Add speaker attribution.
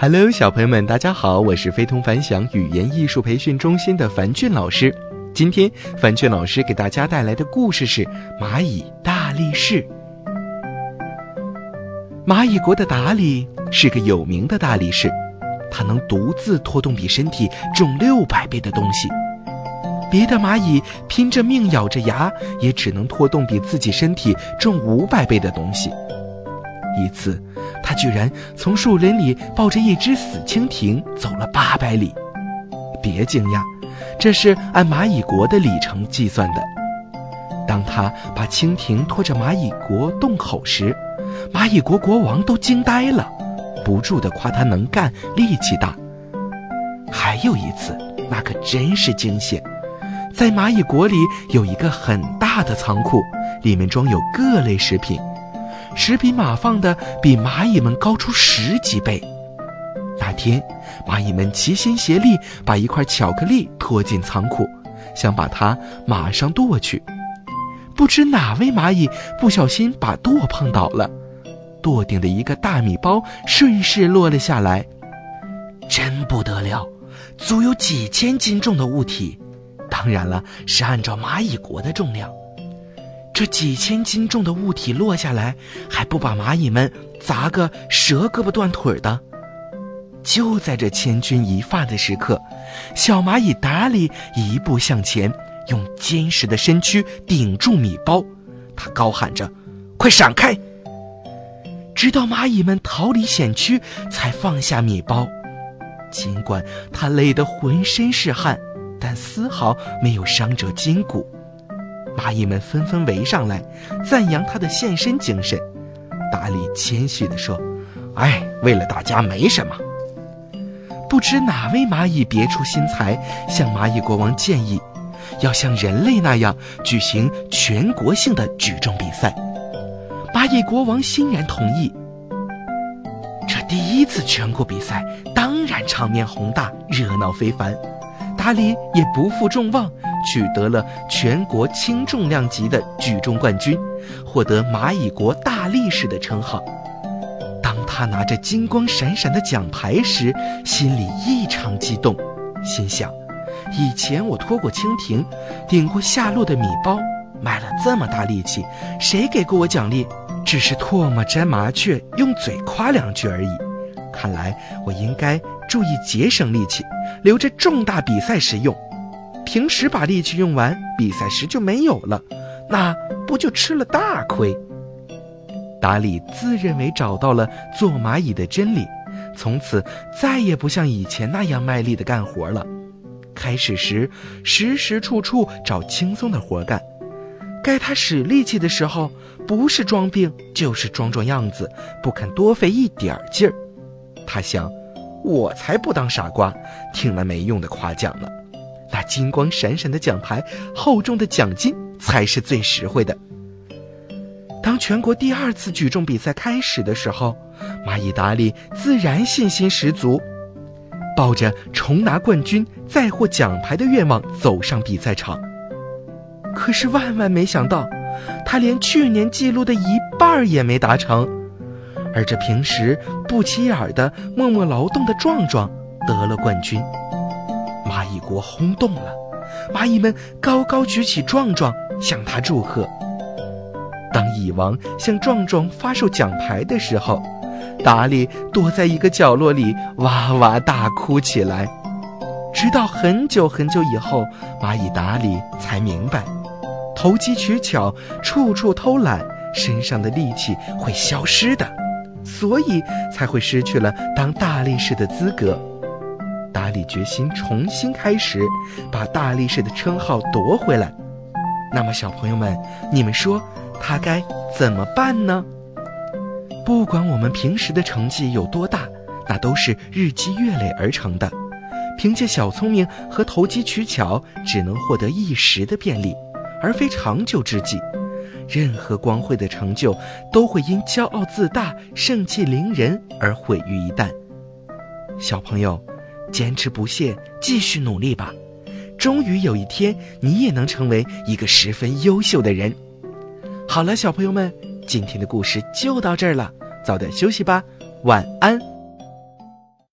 Speaker 1: Hello，小朋友们，大家好，我是非同凡响语言艺术培训中心的樊俊老师。今天，樊俊老师给大家带来的故事是《蚂蚁大力士》。蚂蚁国的达里是个有名的大力士，他能独自拖动比身体重六百倍的东西。别的蚂蚁拼着命咬着牙，也只能拖动比自己身体重五百倍的东西。一次，他居然从树林里抱着一只死蜻蜓走了八百里。别惊讶，这是按蚂蚁国的里程计算的。当他把蜻蜓拖着蚂蚁国洞口时，蚂蚁国国王都惊呆了，不住地夸他能干、力气大。还有一次，那可真是惊险，在蚂蚁国里有一个很大的仓库，里面装有各类食品。十匹马放的比蚂蚁们高出十几倍。那天，蚂蚁们齐心协力把一块巧克力拖进仓库，想把它马上剁去。不知哪位蚂蚁不小心把舵碰倒了，舵顶的一个大米包顺势落了下来。真不得了，足有几千斤重的物体，当然了，是按照蚂蚁国的重量。这几千斤重的物体落下来，还不把蚂蚁们砸个折胳膊断腿的。就在这千钧一发的时刻，小蚂蚁达里一步向前，用坚实的身躯顶住米包，他高喊着：“快闪开！”直到蚂蚁们逃离险区，才放下米包。尽管他累得浑身是汗，但丝毫没有伤着筋骨。蚂蚁们纷纷围上来，赞扬他的献身精神。达里谦虚地说：“哎，为了大家没什么。”不知哪位蚂蚁别出心裁，向蚂蚁国王建议，要像人类那样举行全国性的举重比赛。蚂蚁国王欣然同意。这第一次全国比赛当然场面宏大，热闹非凡。达里也不负众望。取得了全国轻重量级的举重冠军，获得蚂蚁国大力士的称号。当他拿着金光闪闪的奖牌时，心里异常激动，心想：以前我拖过蜻蜓，顶过下落的米包，卖了这么大力气，谁给过我奖励？只是唾沫沾麻雀，用嘴夸两句而已。看来我应该注意节省力气，留着重大比赛时用。平时把力气用完，比赛时就没有了，那不就吃了大亏？达里自认为找到了做蚂蚁的真理，从此再也不像以前那样卖力的干活了。开始时，时时处处找轻松的活干；该他使力气的时候，不是装病就是装装样子，不肯多费一点劲儿。他想，我才不当傻瓜，听了没用的夸奖呢。那金光闪闪的奖牌，厚重的奖金才是最实惠的。当全国第二次举重比赛开始的时候，蚂蚁达利自然信心十足，抱着重拿冠军、再获奖牌的愿望走上比赛场。可是万万没想到，他连去年记录的一半也没达成，而这平时不起眼的、默默劳动的壮壮得了冠军。蚂蚁国轰动了，蚂蚁们高高举起壮壮，向他祝贺。当蚁王向壮壮发售奖牌的时候，达里躲在一个角落里哇哇大哭起来。直到很久很久以后，蚂蚁达里才明白，投机取巧、处处偷懒，身上的力气会消失的，所以才会失去了当大力士的资格。达里决心重新开始，把大力士的称号夺回来。那么，小朋友们，你们说他该怎么办呢？不管我们平时的成绩有多大，那都是日积月累而成的。凭借小聪明和投机取巧，只能获得一时的便利，而非长久之计。任何光辉的成就，都会因骄傲自大、盛气凌人而毁于一旦。小朋友。坚持不懈，继续努力吧，终于有一天，你也能成为一个十分优秀的人。好了，小朋友们，今天的故事就到这儿了，早点休息吧，晚安。